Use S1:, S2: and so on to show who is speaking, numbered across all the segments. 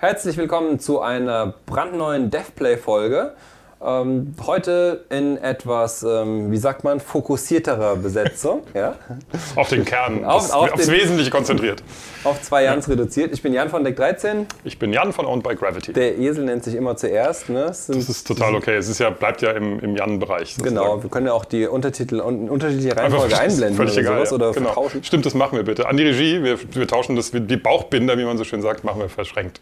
S1: Herzlich willkommen zu einer brandneuen DevPlay-Folge. Ähm, heute in etwas, ähm, wie sagt man, fokussierterer Besetzung. Ja?
S2: Auf den Kern, auf, auf aufs den, Wesentliche konzentriert.
S1: Auf zwei Jans ja. reduziert. Ich bin Jan von Deck 13.
S2: Ich bin Jan von Owned by Gravity.
S1: Der Esel nennt sich immer zuerst. Ne?
S2: das ist total okay. Es ist ja, bleibt ja im, im Jan-Bereich.
S1: Genau, wir können ja auch die Untertitel und unterschiedliche Reihenfolge einblenden
S2: völlig
S1: oder
S2: egal,
S1: sowas oder
S2: genau.
S1: vertauschen.
S2: Stimmt, das machen wir bitte. An die Regie, wir, wir tauschen das, die Bauchbinder, wie man so schön sagt, machen wir verschränkt.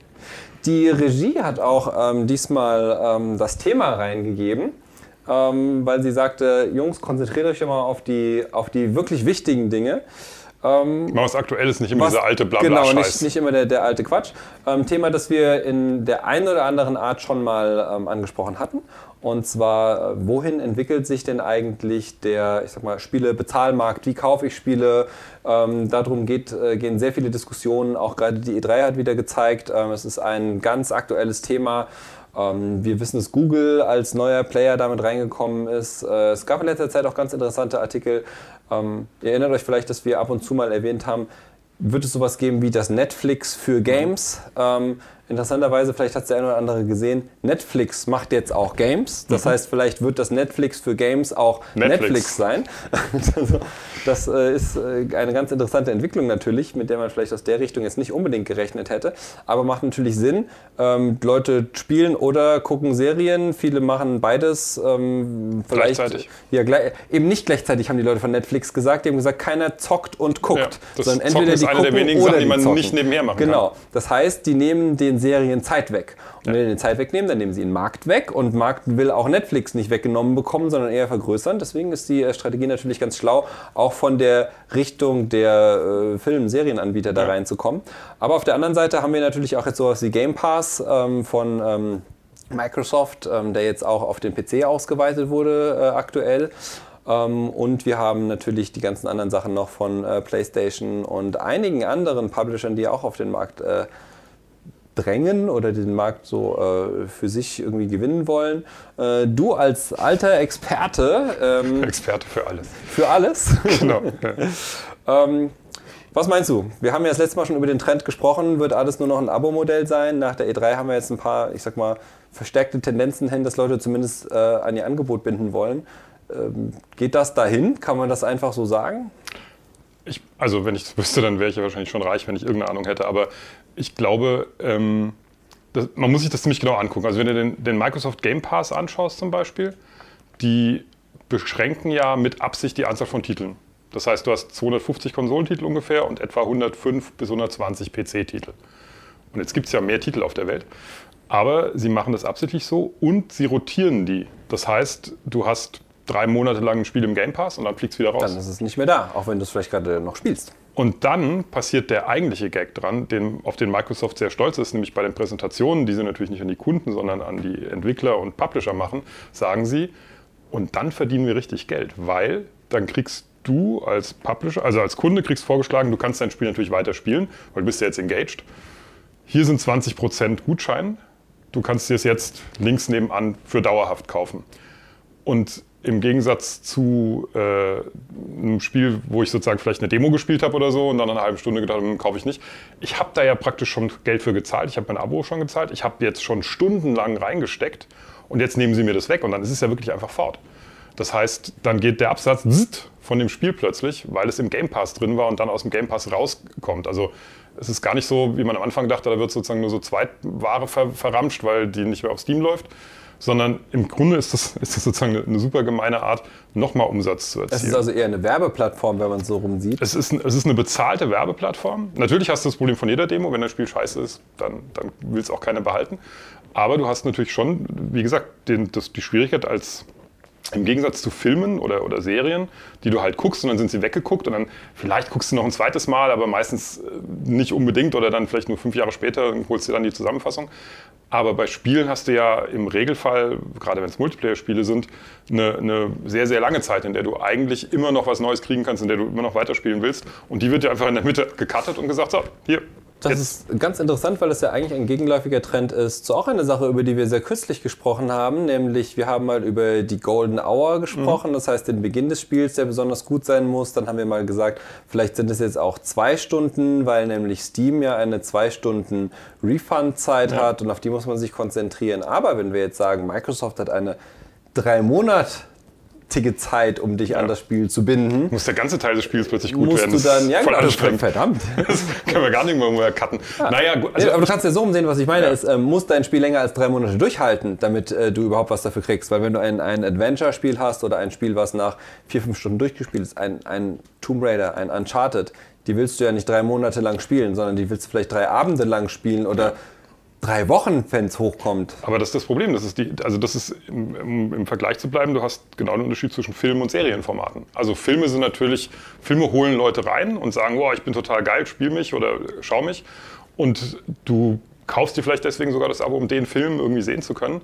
S1: Die Regie hat auch ähm, diesmal ähm, das Thema reingegeben ähm, weil sie sagte, Jungs, konzentriert euch immer auf die, auf die wirklich wichtigen Dinge.
S2: Ähm, was aktuell ist, nicht immer was, dieser alte blabla
S1: Genau, nicht, nicht immer der, der alte Quatsch. Ähm, Thema, das wir in der einen oder anderen Art schon mal ähm, angesprochen hatten. Und zwar, äh, wohin entwickelt sich denn eigentlich der, ich sag mal, Spiele-Bezahlmarkt? Wie kaufe ich Spiele? Ähm, darum geht, äh, gehen sehr viele Diskussionen. Auch gerade die E3 hat wieder gezeigt, ähm, es ist ein ganz aktuelles Thema. Ähm, wir wissen, dass Google als neuer Player damit reingekommen ist. Äh, es gab in letzter Zeit auch ganz interessante Artikel. Ähm, ihr erinnert euch vielleicht, dass wir ab und zu mal erwähnt haben, wird es sowas geben wie das Netflix für Games. Ähm, interessanterweise, vielleicht hat es der eine oder andere gesehen, Netflix macht jetzt auch Games. Das mhm. heißt, vielleicht wird das Netflix für Games auch Netflix, Netflix sein. Also, das äh, ist äh, eine ganz interessante Entwicklung natürlich, mit der man vielleicht aus der Richtung jetzt nicht unbedingt gerechnet hätte. Aber macht natürlich Sinn. Ähm, Leute spielen oder gucken Serien. Viele machen beides.
S2: Ähm, vielleicht, gleichzeitig.
S1: Ja, gleich, eben nicht gleichzeitig haben die Leute von Netflix gesagt. Die haben gesagt, keiner zockt und guckt. Ja,
S2: das sondern entweder ist die eine der wenigen Sachen, die man zocken. nicht nebenher machen
S1: genau. kann. Genau. Das heißt, die nehmen den Serien Zeit weg. Und wenn die den Zeit wegnehmen, dann nehmen sie den Markt weg. Und Markt will auch Netflix nicht weggenommen bekommen, sondern eher vergrößern. Deswegen ist die äh, Strategie natürlich ganz schlau, auch von der Richtung der äh, Film-, Serienanbieter da ja. reinzukommen. Aber auf der anderen Seite haben wir natürlich auch jetzt sowas wie Game Pass ähm, von ähm, Microsoft, ähm, der jetzt auch auf den PC ausgeweitet wurde äh, aktuell. Ähm, und wir haben natürlich die ganzen anderen Sachen noch von äh, PlayStation und einigen anderen Publishern, die auch auf den Markt äh, drängen oder den Markt so äh, für sich irgendwie gewinnen wollen. Äh, du als alter Experte.
S2: Ähm, Experte für alles.
S1: Für alles? Genau. ähm, was meinst du? Wir haben ja das letzte Mal schon über den Trend gesprochen. Wird alles nur noch ein Abo-Modell sein? Nach der E3 haben wir jetzt ein paar, ich sag mal, verstärkte Tendenzen hin, dass Leute zumindest äh, an ihr Angebot binden wollen. Ähm, geht das dahin? Kann man das einfach so sagen?
S2: Ich, also wenn ich das wüsste, dann wäre ich ja wahrscheinlich schon reich, wenn ich irgendeine Ahnung hätte. Aber ich glaube, ähm, das, man muss sich das ziemlich genau angucken. Also wenn du den, den, Microsoft Game Pass anschaust zum Beispiel, die beschränken ja mit Absicht die Anzahl von Titeln. Das heißt, du hast 250 Konsolentitel ungefähr und etwa 105 bis 120 PC-Titel. Und jetzt gibt es ja mehr Titel auf der Welt. Aber sie machen das absichtlich so und sie rotieren die. Das heißt, du hast drei Monate lang ein Spiel im Game Pass und dann fliegt es wieder raus.
S1: Dann ist es nicht mehr da, auch wenn du es vielleicht gerade noch spielst.
S2: Und dann passiert der eigentliche Gag dran, den, auf den Microsoft sehr stolz ist, nämlich bei den Präsentationen, die sie natürlich nicht an die Kunden, sondern an die Entwickler und Publisher machen, sagen sie, und dann verdienen wir richtig Geld, weil dann kriegst du als Publisher, also als Kunde kriegst vorgeschlagen, du kannst dein Spiel natürlich weiterspielen, weil du bist ja jetzt engaged. Hier sind 20% Gutschein, du kannst dir es jetzt links nebenan für dauerhaft kaufen. Und im Gegensatz zu äh, einem Spiel, wo ich sozusagen vielleicht eine Demo gespielt habe oder so und dann eine halbe Stunde gedacht, hm, kaufe ich nicht. Ich habe da ja praktisch schon Geld für gezahlt. Ich habe mein Abo schon gezahlt. Ich habe jetzt schon stundenlang reingesteckt und jetzt nehmen sie mir das weg und dann ist es ja wirklich einfach fort. Das heißt, dann geht der Absatz von dem Spiel plötzlich, weil es im Game Pass drin war und dann aus dem Game Pass rauskommt. Also es ist gar nicht so, wie man am Anfang dachte, da wird sozusagen nur so Zweitware ver verramscht, weil die nicht mehr auf Steam läuft, sondern im Grunde ist das, ist das sozusagen eine, eine super gemeine Art, nochmal Umsatz zu erzielen.
S1: Es ist also eher eine Werbeplattform, wenn man es so rum sieht.
S2: Es ist, es ist eine bezahlte Werbeplattform. Natürlich hast du das Problem von jeder Demo, wenn das Spiel scheiße ist, dann, dann will es auch keiner behalten. Aber du hast natürlich schon, wie gesagt, den, das, die Schwierigkeit als im Gegensatz zu Filmen oder, oder Serien, die du halt guckst und dann sind sie weggeguckt und dann vielleicht guckst du noch ein zweites Mal, aber meistens äh, nicht unbedingt oder dann vielleicht nur fünf Jahre später holst du dann die Zusammenfassung. Aber bei Spielen hast du ja im Regelfall, gerade wenn es Multiplayer-Spiele sind, eine, eine, sehr, sehr lange Zeit, in der du eigentlich immer noch was Neues kriegen kannst, in der du immer noch weiterspielen willst. Und die wird ja einfach in der Mitte gecuttet und gesagt, so, hier,
S1: Das Jetzt. ist ganz interessant, weil das ja eigentlich ein gegenläufiger Trend ist zu auch einer Sache, über die wir sehr kürzlich gesprochen haben, nämlich wir haben mal über die Golden Hour gesprochen, mhm. das heißt den Beginn des Spiels, der besonders gut sein muss. Dann haben wir mal gesagt, vielleicht sind es jetzt auch zwei Stunden, weil nämlich Steam ja eine zwei Stunden Refund-Zeit ja. hat und auf die muss man sich konzentrieren. Aber wenn wir jetzt sagen, Microsoft hat eine drei Monat tige Zeit, um dich ja. an das Spiel zu binden.
S2: Muss der ganze Teil des Spiels plötzlich gut
S1: Musst
S2: werden.
S1: Du dann, ja,
S2: voll
S1: genau,
S2: anstrengend.
S1: Verdammt.
S2: Das können wir gar nicht mehr cutten.
S1: Ja. Naja, also, aber du kannst ja so umsehen, was ich meine, ja. ist, äh, muss dein Spiel länger als drei Monate durchhalten, damit äh, du überhaupt was dafür kriegst. Weil wenn du ein, ein Adventure-Spiel hast oder ein Spiel, was nach vier, fünf Stunden durchgespielt ist, ein, ein Tomb Raider, ein Uncharted, die willst du ja nicht drei Monate lang spielen, sondern die willst du vielleicht drei Abende lang spielen oder drei Wochen, wenn es hochkommt.
S2: Aber das ist das Problem. Das ist die, also das ist im, im, Vergleich zu bleiben, du hast genau den Unterschied zwischen Film- und Serienformaten. Also Filme sind natürlich, Filme holen Leute rein und sagen, oh, ich bin total geil, spiel mich oder schau mich. Und du kaufst dir vielleicht deswegen sogar das Abo, um den Film irgendwie sehen zu können.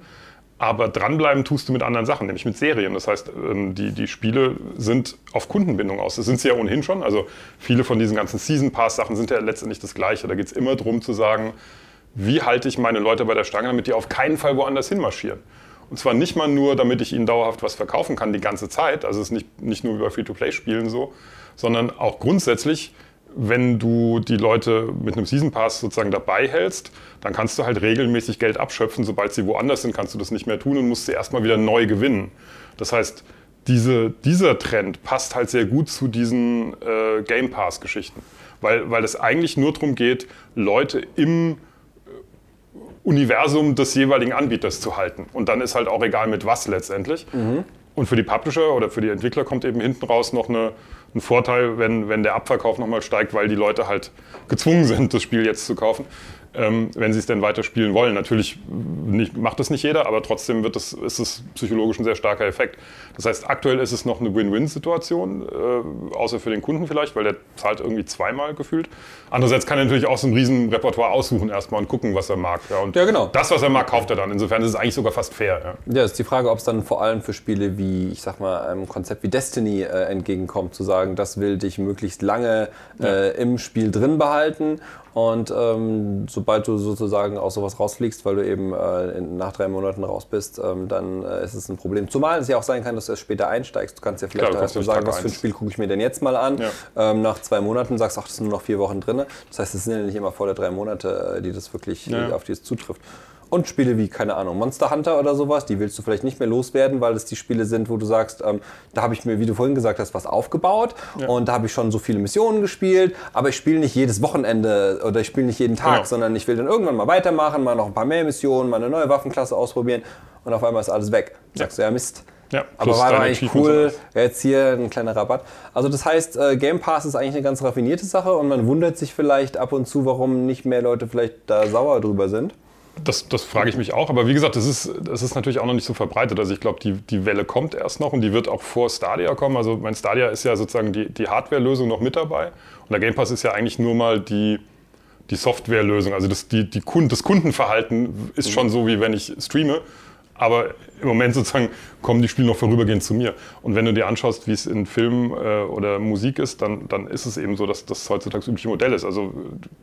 S2: Aber dranbleiben tust du mit anderen Sachen, nämlich mit Serien. Das heißt, ähm, die, die Spiele sind auf Kundenbindung aus. Das sind sie ja ohnehin schon. Also viele von diesen ganzen Season Pass-Sachen sind ja letztendlich das Gleiche. Da geht es immer darum zu sagen, wie halte ich meine Leute bei der Stange, damit die auf keinen Fall woanders hinmarschieren. Und zwar nicht mal nur, damit ich ihnen dauerhaft was verkaufen kann die ganze Zeit, also es ist nicht, nicht nur bei Free-to-Play-Spielen so, sondern auch grundsätzlich, wenn du die Leute mit einem Season Pass sozusagen dabei hältst, dann kannst du halt regelmäßig Geld abschöpfen. Sobald sie woanders sind, kannst du das nicht mehr tun und musst sie erstmal wieder neu gewinnen. Das heißt, diese, dieser Trend passt halt sehr gut zu diesen äh, Game Pass-Geschichten, weil, weil es eigentlich nur darum geht, Leute im Universum des jeweiligen Anbieters zu halten. Und dann ist halt auch egal mit was letztendlich. Mhm. Und für die Publisher oder für die Entwickler kommt eben hinten raus noch eine, ein Vorteil, wenn, wenn der Abverkauf nochmal steigt, weil die Leute halt gezwungen sind, das Spiel jetzt zu kaufen ähm, wenn sie es denn weiterspielen wollen. Natürlich nicht, macht das nicht jeder, aber trotzdem wird das, ist es psychologisch ein sehr starker Effekt. Das heißt, aktuell ist es noch eine Win-Win-Situation, äh, außer für den Kunden vielleicht, weil der zahlt irgendwie zweimal gefühlt. Andererseits kann er natürlich auch so ein riesen Repertoire aussuchen erstmal und gucken, was er mag. Ja, und
S1: ja, genau.
S2: Das, was er mag, kauft er dann. Insofern ist es eigentlich sogar fast fair.
S1: Ja, ja ist die Frage, ob es dann vor allem für Spiele wie, ich sag mal, einem Konzept wie Destiny äh, entgegenkommt, zu sagen, das will dich möglichst lange äh, im Spiel drin behalten und ähm, sobald du sozusagen aus sowas rausfliegst, weil du eben äh, nach drei Monaten raus bist, ähm, dann äh, ist es ein Problem. Zumal es ja auch sein kann, dass du erst später einsteigst. Du kannst ja vielleicht Klar, erst sagen, was für ein Spiel gucke ich mir denn jetzt mal an. Ja. Ähm, nach zwei Monaten sagst du, ach, das sind nur noch vier Wochen drin. Das heißt, es sind ja nicht immer volle drei Monate, äh, die das wirklich, ja. auf die es zutrifft. Und Spiele wie, keine Ahnung, Monster Hunter oder sowas, die willst du vielleicht nicht mehr loswerden, weil es die Spiele sind, wo du sagst, ähm, da habe ich mir, wie du vorhin gesagt hast, was aufgebaut ja. und da habe ich schon so viele Missionen gespielt, aber ich spiele nicht jedes Wochenende oder ich spiele nicht jeden Tag, genau. sondern ich will dann irgendwann mal weitermachen, mal noch ein paar mehr Missionen, mal eine neue Waffenklasse ausprobieren und auf einmal ist alles weg. Sagst du, ja Mist. Ja, aber war eigentlich cool, jetzt hier ein kleiner Rabatt. Also das heißt, äh, Game Pass ist eigentlich eine ganz raffinierte Sache und man wundert sich vielleicht ab und zu, warum nicht mehr Leute vielleicht da sauer drüber sind.
S2: Das, das frage ich mich auch. Aber wie gesagt, das ist, das ist natürlich auch noch nicht so verbreitet. Also ich glaube, die, die Welle kommt erst noch und die wird auch vor Stadia kommen. Also mein Stadia ist ja sozusagen die, die Hardware-Lösung noch mit dabei. Und der Game Pass ist ja eigentlich nur mal die, die Software-Lösung. Also das, die, die Kund, das Kundenverhalten ist mhm. schon so, wie wenn ich streame. Aber im Moment sozusagen kommen die Spiele noch vorübergehend zu mir. Und wenn du dir anschaust, wie es in Film äh, oder Musik ist, dann, dann ist es eben so, dass das heutzutage das übliche Modell ist. Also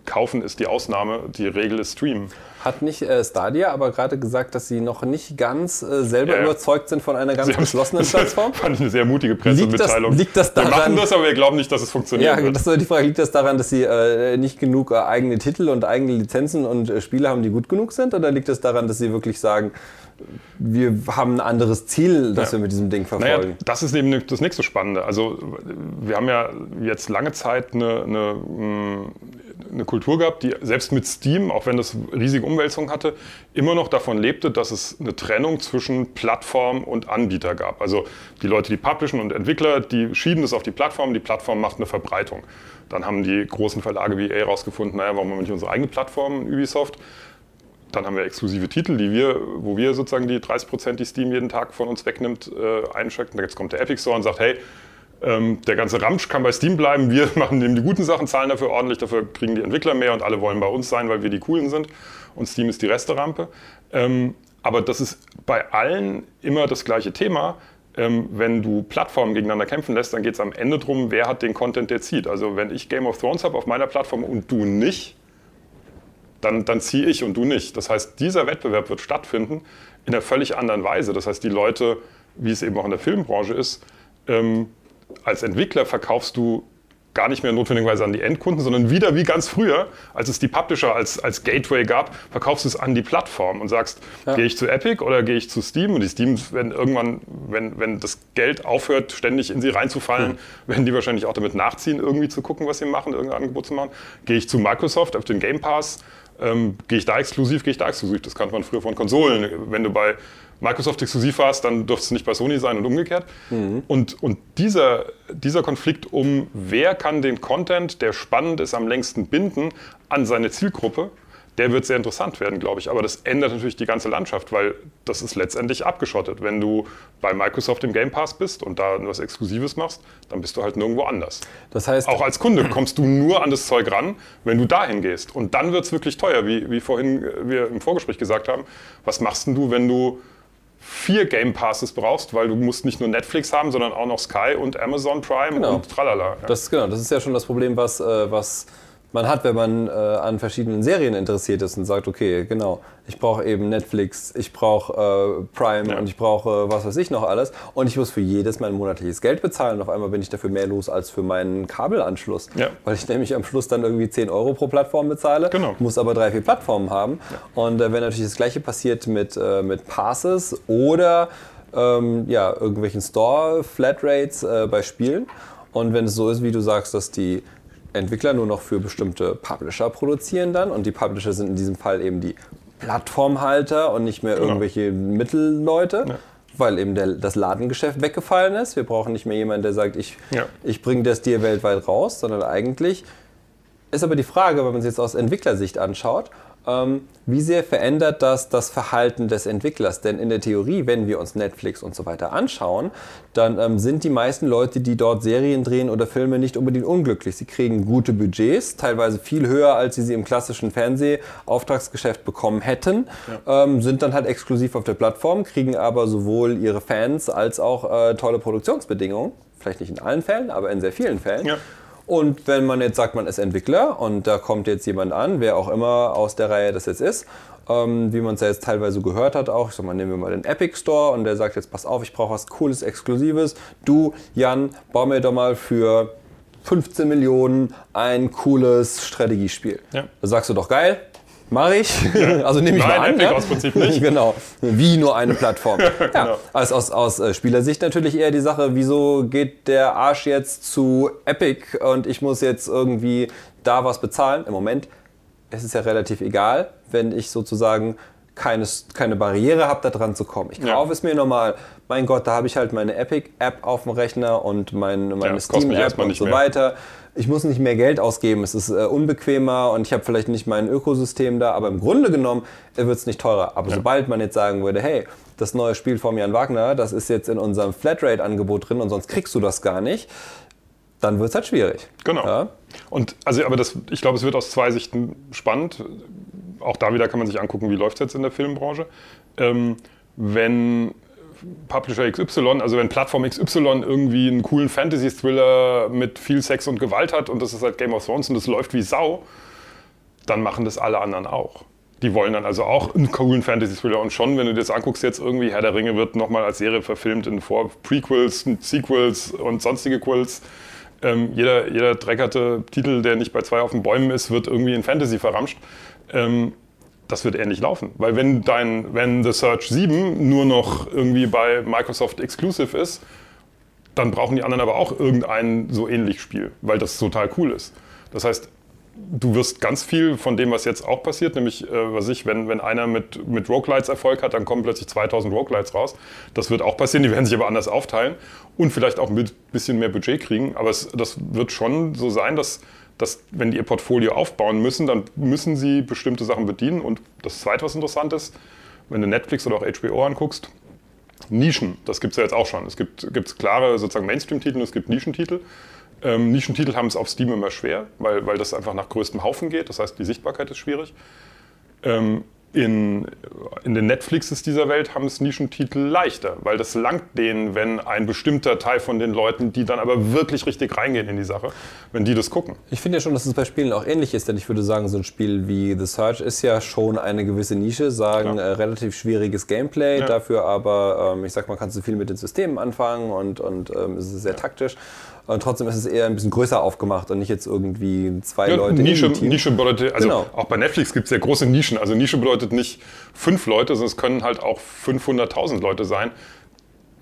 S2: kaufen ist die Ausnahme, die Regel ist streamen.
S1: Hat nicht äh, Stadia aber gerade gesagt, dass sie noch nicht ganz äh, selber ja, überzeugt sind von einer ganz geschlossenen Plattform?
S2: Fand ich eine sehr mutige Pressemitteilung.
S1: Liegt das, liegt das daran,
S2: wir machen das, aber wir glauben nicht, dass es funktioniert.
S1: Ja, wird. das ist die Frage. Liegt das daran, dass sie äh, nicht genug äh, eigene Titel und eigene Lizenzen und äh, Spiele haben, die gut genug sind? Oder liegt das daran, dass sie wirklich sagen, wir haben ein anderes Ziel, das ja. wir mit diesem Ding verfolgen. Naja,
S2: das ist eben das nächste Spannende. Also wir haben ja jetzt lange Zeit eine, eine, mm, eine Kultur gehabt, die selbst mit Steam, auch wenn das riesige Umwälzungen hatte, immer noch davon lebte, dass es eine Trennung zwischen Plattform und Anbieter gab. Also die Leute, die publishen und Entwickler, die schieben das auf die Plattform, die Plattform macht eine Verbreitung. Dann haben die großen Verlage wie EA rausgefunden, naja, warum haben wir nicht unsere eigene Plattform, Ubisoft? Dann haben wir exklusive Titel, die wir, wo wir sozusagen die 30 Prozent, die Steam jeden Tag von uns wegnimmt, äh, einschränken. Jetzt kommt der Epic Store und sagt, hey, ähm, der ganze Ramsch kann bei Steam bleiben, wir machen eben die guten Sachen, zahlen dafür ordentlich, dafür kriegen die Entwickler mehr und alle wollen bei uns sein, weil wir die coolen sind. Und Steam ist die Resterampe. Ähm, aber das ist bei allen immer das gleiche Thema. Ähm, wenn du Plattformen gegeneinander kämpfen lässt, dann geht es am Ende darum, wer hat den Content, der zieht. Also wenn ich Game of Thrones habe auf meiner Plattform und du nicht, dann, dann ziehe ich und du nicht. Das heißt, dieser Wettbewerb wird stattfinden in einer völlig anderen Weise. Das heißt, die Leute, wie es eben auch in der Filmbranche ist, ähm, als Entwickler verkaufst du gar nicht mehr notwendigerweise an die Endkunden, sondern wieder wie ganz früher, als es die Publisher als, als Gateway gab, verkaufst du es an die Plattform und sagst, ja. gehe ich zu Epic oder gehe ich zu Steam? Und die Steams, wenn irgendwann, wenn, wenn das Geld aufhört, ständig in sie reinzufallen, mhm. werden die wahrscheinlich auch damit nachziehen, irgendwie zu gucken, was sie machen, irgendein Angebot zu machen. Gehe ich zu Microsoft auf den Game Pass? Ähm, gehe ich da exklusiv, gehe ich da exklusiv. Das kannte man früher von Konsolen. Wenn du bei Microsoft exklusiv warst, dann durfte es nicht bei Sony sein und umgekehrt. Mhm. Und, und dieser, dieser Konflikt um, wer kann den Content, der spannend ist, am längsten binden an seine Zielgruppe, der wird sehr interessant werden, glaube ich. Aber das ändert natürlich die ganze Landschaft, weil das ist letztendlich abgeschottet. Wenn du bei Microsoft im Game Pass bist und da was Exklusives machst, dann bist du halt nirgendwo anders.
S1: Das heißt,
S2: auch als Kunde kommst du nur an das Zeug ran, wenn du dahin gehst. Und dann wird es wirklich teuer, wie, wie vorhin wir im Vorgespräch gesagt haben. Was machst denn du, wenn du vier Game Passes brauchst, weil du musst nicht nur Netflix haben, sondern auch noch Sky und Amazon Prime
S1: genau.
S2: und tralala.
S1: Ja. Das, genau, das ist ja schon das Problem, was, äh, was man hat, wenn man äh, an verschiedenen Serien interessiert ist und sagt, okay, genau, ich brauche eben Netflix, ich brauche äh, Prime ja. und ich brauche äh, was weiß ich noch alles und ich muss für jedes mein monatliches Geld bezahlen und auf einmal bin ich dafür mehr los als für meinen Kabelanschluss, ja. weil ich nämlich am Schluss dann irgendwie 10 Euro pro Plattform bezahle, genau. muss aber drei, vier Plattformen haben ja. und äh, wenn natürlich das gleiche passiert mit, äh, mit Passes oder ähm, ja, irgendwelchen Store-Flatrates äh, bei Spielen und wenn es so ist, wie du sagst, dass die Entwickler nur noch für bestimmte Publisher produzieren dann und die Publisher sind in diesem Fall eben die Plattformhalter und nicht mehr genau. irgendwelche Mittelleute. Ja. Weil eben der, das Ladengeschäft weggefallen ist. Wir brauchen nicht mehr jemanden, der sagt, ich, ja. ich bringe das dir weltweit raus, sondern eigentlich ist aber die Frage, wenn man es jetzt aus Entwicklersicht anschaut, ähm, wie sehr verändert das das Verhalten des Entwicklers? Denn in der Theorie, wenn wir uns Netflix und so weiter anschauen, dann ähm, sind die meisten Leute, die dort Serien drehen oder Filme, nicht unbedingt unglücklich. Sie kriegen gute Budgets, teilweise viel höher, als sie sie im klassischen Fernsehauftragsgeschäft bekommen hätten, ja. ähm, sind dann halt exklusiv auf der Plattform, kriegen aber sowohl ihre Fans als auch äh, tolle Produktionsbedingungen. Vielleicht nicht in allen Fällen, aber in sehr vielen Fällen. Ja. Und wenn man jetzt sagt, man ist Entwickler und da kommt jetzt jemand an, wer auch immer aus der Reihe das jetzt ist, ähm, wie man es ja jetzt teilweise gehört hat auch, ich sag mal, nehmen wir mal den Epic Store und der sagt jetzt, pass auf, ich brauche was Cooles, Exklusives. Du, Jan, bau mir doch mal für 15 Millionen ein cooles Strategiespiel. Ja. Da sagst du doch geil, Mache ich. Ja. Also nehme ich Nein, mal an. Ja? aus Prinzip nicht. genau. Wie nur eine Plattform. ja. genau. Also aus, aus äh, Spielersicht natürlich eher die Sache, wieso geht der Arsch jetzt zu Epic und ich muss jetzt irgendwie da was bezahlen? Im Moment ist es ja relativ egal, wenn ich sozusagen keine, keine Barriere habe, da dran zu kommen. Ich kaufe ja. es mir normal. Mein Gott, da habe ich halt meine Epic-App auf dem Rechner und mein, meine ja, Steam-App und so mehr. weiter ich muss nicht mehr Geld ausgeben, es ist äh, unbequemer und ich habe vielleicht nicht mein Ökosystem da, aber im Grunde genommen wird es nicht teurer. Aber ja. sobald man jetzt sagen würde, hey, das neue Spiel von Jan Wagner, das ist jetzt in unserem Flatrate-Angebot drin und sonst kriegst du das gar nicht, dann wird es halt schwierig.
S2: Genau. Ja? Und also, aber das, ich glaube, es wird aus zwei Sichten spannend. Auch da wieder kann man sich angucken, wie läuft es jetzt in der Filmbranche. Ähm, wenn Publisher XY, also wenn Plattform XY irgendwie einen coolen Fantasy-Thriller mit viel Sex und Gewalt hat und das ist halt Game of Thrones und das läuft wie Sau, dann machen das alle anderen auch. Die wollen dann also auch einen coolen Fantasy-Thriller. Und schon, wenn du dir das anguckst, jetzt irgendwie Herr der Ringe wird nochmal als Serie verfilmt in Vor Prequels, Sequels und sonstige Quills. Ähm, jeder, jeder dreckerte Titel, der nicht bei zwei auf den Bäumen ist, wird irgendwie in Fantasy verramscht. Ähm, das wird ähnlich laufen. Weil wenn dein, wenn The Search 7 nur noch irgendwie bei Microsoft Exclusive ist, dann brauchen die anderen aber auch irgendein so ähnlich Spiel, weil das total cool ist. Das heißt, du wirst ganz viel von dem, was jetzt auch passiert, nämlich, äh, was ich, wenn, wenn einer mit, mit Roguelites Erfolg hat, dann kommen plötzlich 2000 Roguelites raus. Das wird auch passieren, die werden sich aber anders aufteilen und vielleicht auch ein bisschen mehr Budget kriegen. Aber es, das wird schon so sein, dass dass wenn die ihr Portfolio aufbauen müssen, dann müssen sie bestimmte Sachen bedienen. Und das Zweite, was interessant ist, wenn du Netflix oder auch HBO anguckst, Nischen, das gibt es ja jetzt auch schon. Es gibt, klare sozusagen Mainstream-Titel und es gibt Nischentitel. Ähm, Nischentitel haben es auf Steam immer schwer, weil, weil das einfach nach größtem Haufen geht. Das heißt, die Sichtbarkeit ist schwierig. Ähm, in, in den Netflixes dieser Welt haben es Nischentitel leichter, weil das langt denen, wenn ein bestimmter Teil von den Leuten, die dann aber wirklich richtig reingehen in die Sache, wenn die das gucken.
S1: Ich finde ja schon, dass es bei Spielen auch ähnlich ist, denn ich würde sagen, so ein Spiel wie The Search ist ja schon eine gewisse Nische, sagen äh, relativ schwieriges Gameplay, ja. dafür aber, ähm, ich sag mal, kannst du viel mit den Systemen anfangen und, und ähm, es ist sehr ja. taktisch. Und trotzdem ist es eher ein bisschen größer aufgemacht und nicht jetzt irgendwie zwei ja, Leute.
S2: Nische, Nische bedeutet, also genau. auch bei Netflix gibt es ja große Nischen. Also Nische bedeutet nicht fünf Leute, sondern es können halt auch 500.000 Leute sein,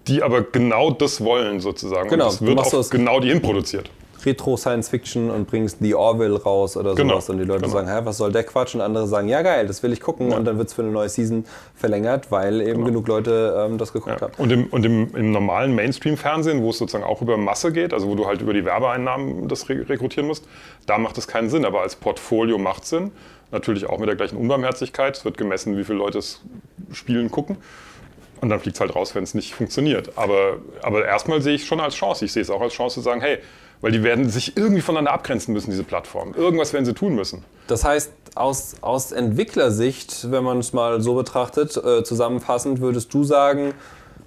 S2: die aber genau das wollen sozusagen.
S1: Genau.
S2: Und es wird auch genau die hinproduziert.
S1: Retro-Science-Fiction und bringst The Orville raus oder genau. sowas und die Leute genau. sagen, hä, was soll der Quatsch? Und andere sagen, ja geil, das will ich gucken ja. und dann wird es für eine neue Season verlängert, weil eben genau. genug Leute ähm, das geguckt ja. haben.
S2: Und, im, und im, im normalen Mainstream-Fernsehen, wo es sozusagen auch über Masse geht, also wo du halt über die Werbeeinnahmen das re rekrutieren musst, da macht es keinen Sinn, aber als Portfolio macht es Sinn. Natürlich auch mit der gleichen Unbarmherzigkeit. Es wird gemessen, wie viele Leute es spielen, gucken. Und dann fliegt es halt raus, wenn es nicht funktioniert. Aber, aber erstmal sehe ich es schon als Chance. Ich sehe es auch als Chance zu sagen, hey, weil die werden sich irgendwie voneinander abgrenzen müssen, diese Plattformen. Irgendwas werden sie tun müssen.
S1: Das heißt, aus, aus Entwicklersicht, wenn man es mal so betrachtet, äh, zusammenfassend, würdest du sagen,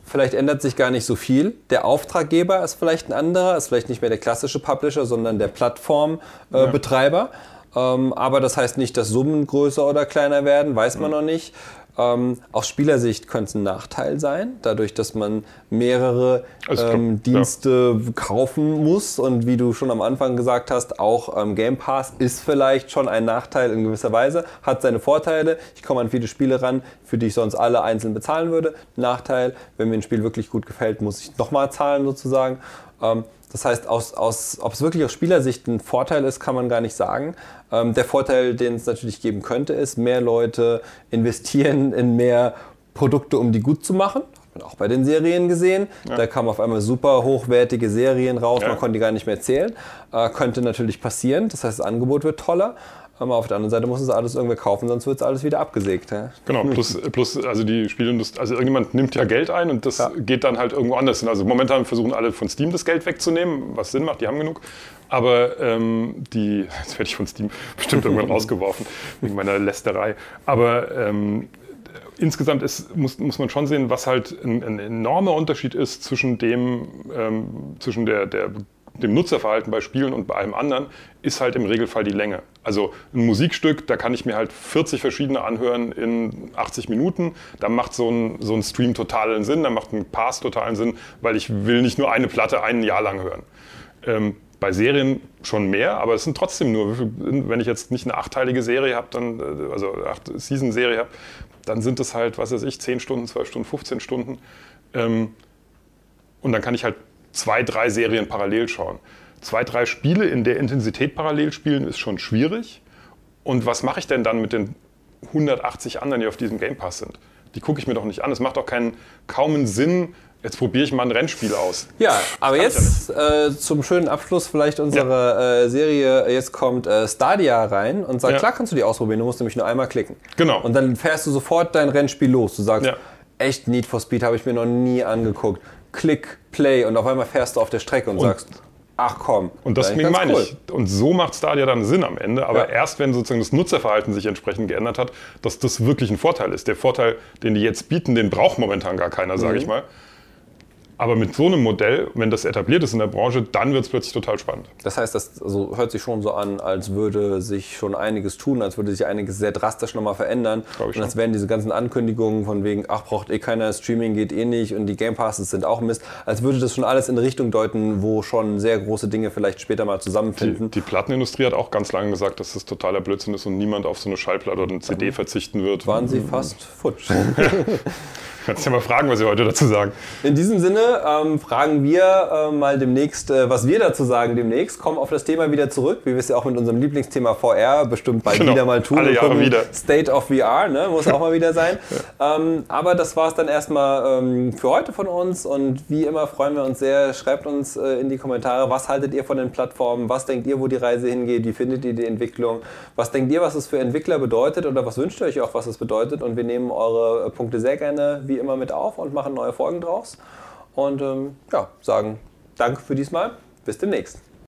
S1: vielleicht ändert sich gar nicht so viel. Der Auftraggeber ist vielleicht ein anderer, ist vielleicht nicht mehr der klassische Publisher, sondern der Plattformbetreiber. Äh, ja. ähm, aber das heißt nicht, dass Summen größer oder kleiner werden, weiß man mhm. noch nicht. Ähm, aus Spielersicht könnte es ein Nachteil sein, dadurch, dass man mehrere also ähm, Dienste ja. kaufen muss. Und wie du schon am Anfang gesagt hast, auch ähm, Game Pass ist vielleicht schon ein Nachteil in gewisser Weise, hat seine Vorteile. Ich komme an viele Spiele ran, für die ich sonst alle einzeln bezahlen würde. Nachteil, wenn mir ein Spiel wirklich gut gefällt, muss ich nochmal zahlen sozusagen. Ähm, das heißt, aus, aus, ob es wirklich aus Spielersicht ein Vorteil ist, kann man gar nicht sagen. Ähm, der Vorteil, den es natürlich geben könnte, ist, mehr Leute investieren in mehr Produkte, um die gut zu machen. Hat man auch bei den Serien gesehen. Ja. Da kamen auf einmal super hochwertige Serien raus, ja. man konnte die gar nicht mehr zählen. Äh, könnte natürlich passieren. Das heißt, das Angebot wird toller. Aber auf der anderen Seite muss es alles irgendwer kaufen, sonst wird es alles wieder abgesägt. Ja?
S2: Genau, plus, plus also die Spielindustrie, also irgendjemand nimmt ja Geld ein und das ja. geht dann halt irgendwo anders hin. Also momentan versuchen alle von Steam das Geld wegzunehmen, was Sinn macht, die haben genug. Aber ähm, die, jetzt werde ich von Steam bestimmt irgendwann rausgeworfen, wegen meiner Lästerei. Aber ähm, insgesamt ist, muss, muss man schon sehen, was halt ein, ein enormer Unterschied ist zwischen dem, ähm, zwischen der, der dem Nutzerverhalten bei Spielen und bei allem anderen ist halt im Regelfall die Länge. Also ein Musikstück, da kann ich mir halt 40 verschiedene anhören in 80 Minuten. Da macht so ein, so ein Stream totalen Sinn, da macht ein Pass totalen Sinn, weil ich will nicht nur eine Platte ein Jahr lang hören. Ähm, bei Serien schon mehr, aber es sind trotzdem nur, wenn ich jetzt nicht eine achteilige Serie habe, dann, äh, also acht Season-Serie habe, dann sind es halt, was weiß ich, 10 Stunden, 12 Stunden, 15 Stunden. Ähm, und dann kann ich halt zwei, drei Serien parallel schauen. Zwei, drei Spiele in der Intensität parallel spielen ist schon schwierig. Und was mache ich denn dann mit den 180 anderen, die auf diesem Game Pass sind? Die gucke ich mir doch nicht an. Es macht doch keinen kaum Sinn, Jetzt probiere ich mal ein Rennspiel aus.
S1: Ja, aber jetzt ja äh, zum schönen Abschluss vielleicht unserer ja. äh, Serie. Jetzt kommt äh, Stadia rein und sagt, ja. klar kannst du die ausprobieren, du musst nämlich nur einmal klicken.
S2: Genau.
S1: Und dann fährst du sofort dein Rennspiel los. Du sagst, echt Need for Speed habe ich mir noch nie angeguckt. Klick, Play und auf einmal fährst du auf der Strecke und, und sagst, ach komm.
S2: Und deswegen meine cool. ich. Und so macht Stadia dann Sinn am Ende. Aber ja. erst wenn sozusagen das Nutzerverhalten sich entsprechend geändert hat, dass das wirklich ein Vorteil ist. Der Vorteil, den die jetzt bieten, den braucht momentan gar keiner, sage mhm. ich mal. Aber mit so einem Modell, wenn das etabliert ist in der Branche, dann wird es plötzlich total spannend.
S1: Das heißt, das also hört sich schon so an, als würde sich schon einiges tun, als würde sich einiges sehr drastisch nochmal verändern. Und als wären diese ganzen Ankündigungen von wegen, ach, braucht eh keiner, Streaming geht eh nicht und die Game Passes sind auch Mist, als würde das schon alles in eine Richtung deuten, wo schon sehr große Dinge vielleicht später mal zusammenfinden.
S2: Die, die Plattenindustrie hat auch ganz lange gesagt, dass das totaler Blödsinn ist und niemand auf so eine Schallplatte oder eine CD mhm. verzichten wird.
S1: Waren sie fast futsch.
S2: Kannst ja mal fragen, was Sie heute dazu sagen.
S1: In diesem Sinne ähm, fragen wir äh, mal demnächst, äh, was wir dazu sagen demnächst. Kommen auf das Thema wieder zurück, wie wir es ja auch mit unserem Lieblingsthema VR bestimmt bald genau. wieder mal tun.
S2: Alle Jahre wieder.
S1: State of VR, ne? muss auch mal wieder sein. ja. ähm, aber das war es dann erstmal ähm, für heute von uns und wie immer freuen wir uns sehr. Schreibt uns äh, in die Kommentare, was haltet ihr von den Plattformen? Was denkt ihr, wo die Reise hingeht? Wie findet ihr die Entwicklung? Was denkt ihr, was es für Entwickler bedeutet oder was wünscht ihr euch auch, was es bedeutet? Und wir nehmen eure äh, Punkte sehr gerne wie immer mit auf und machen neue Folgen draus. Und ähm, ja, sagen Dank für diesmal. Bis demnächst.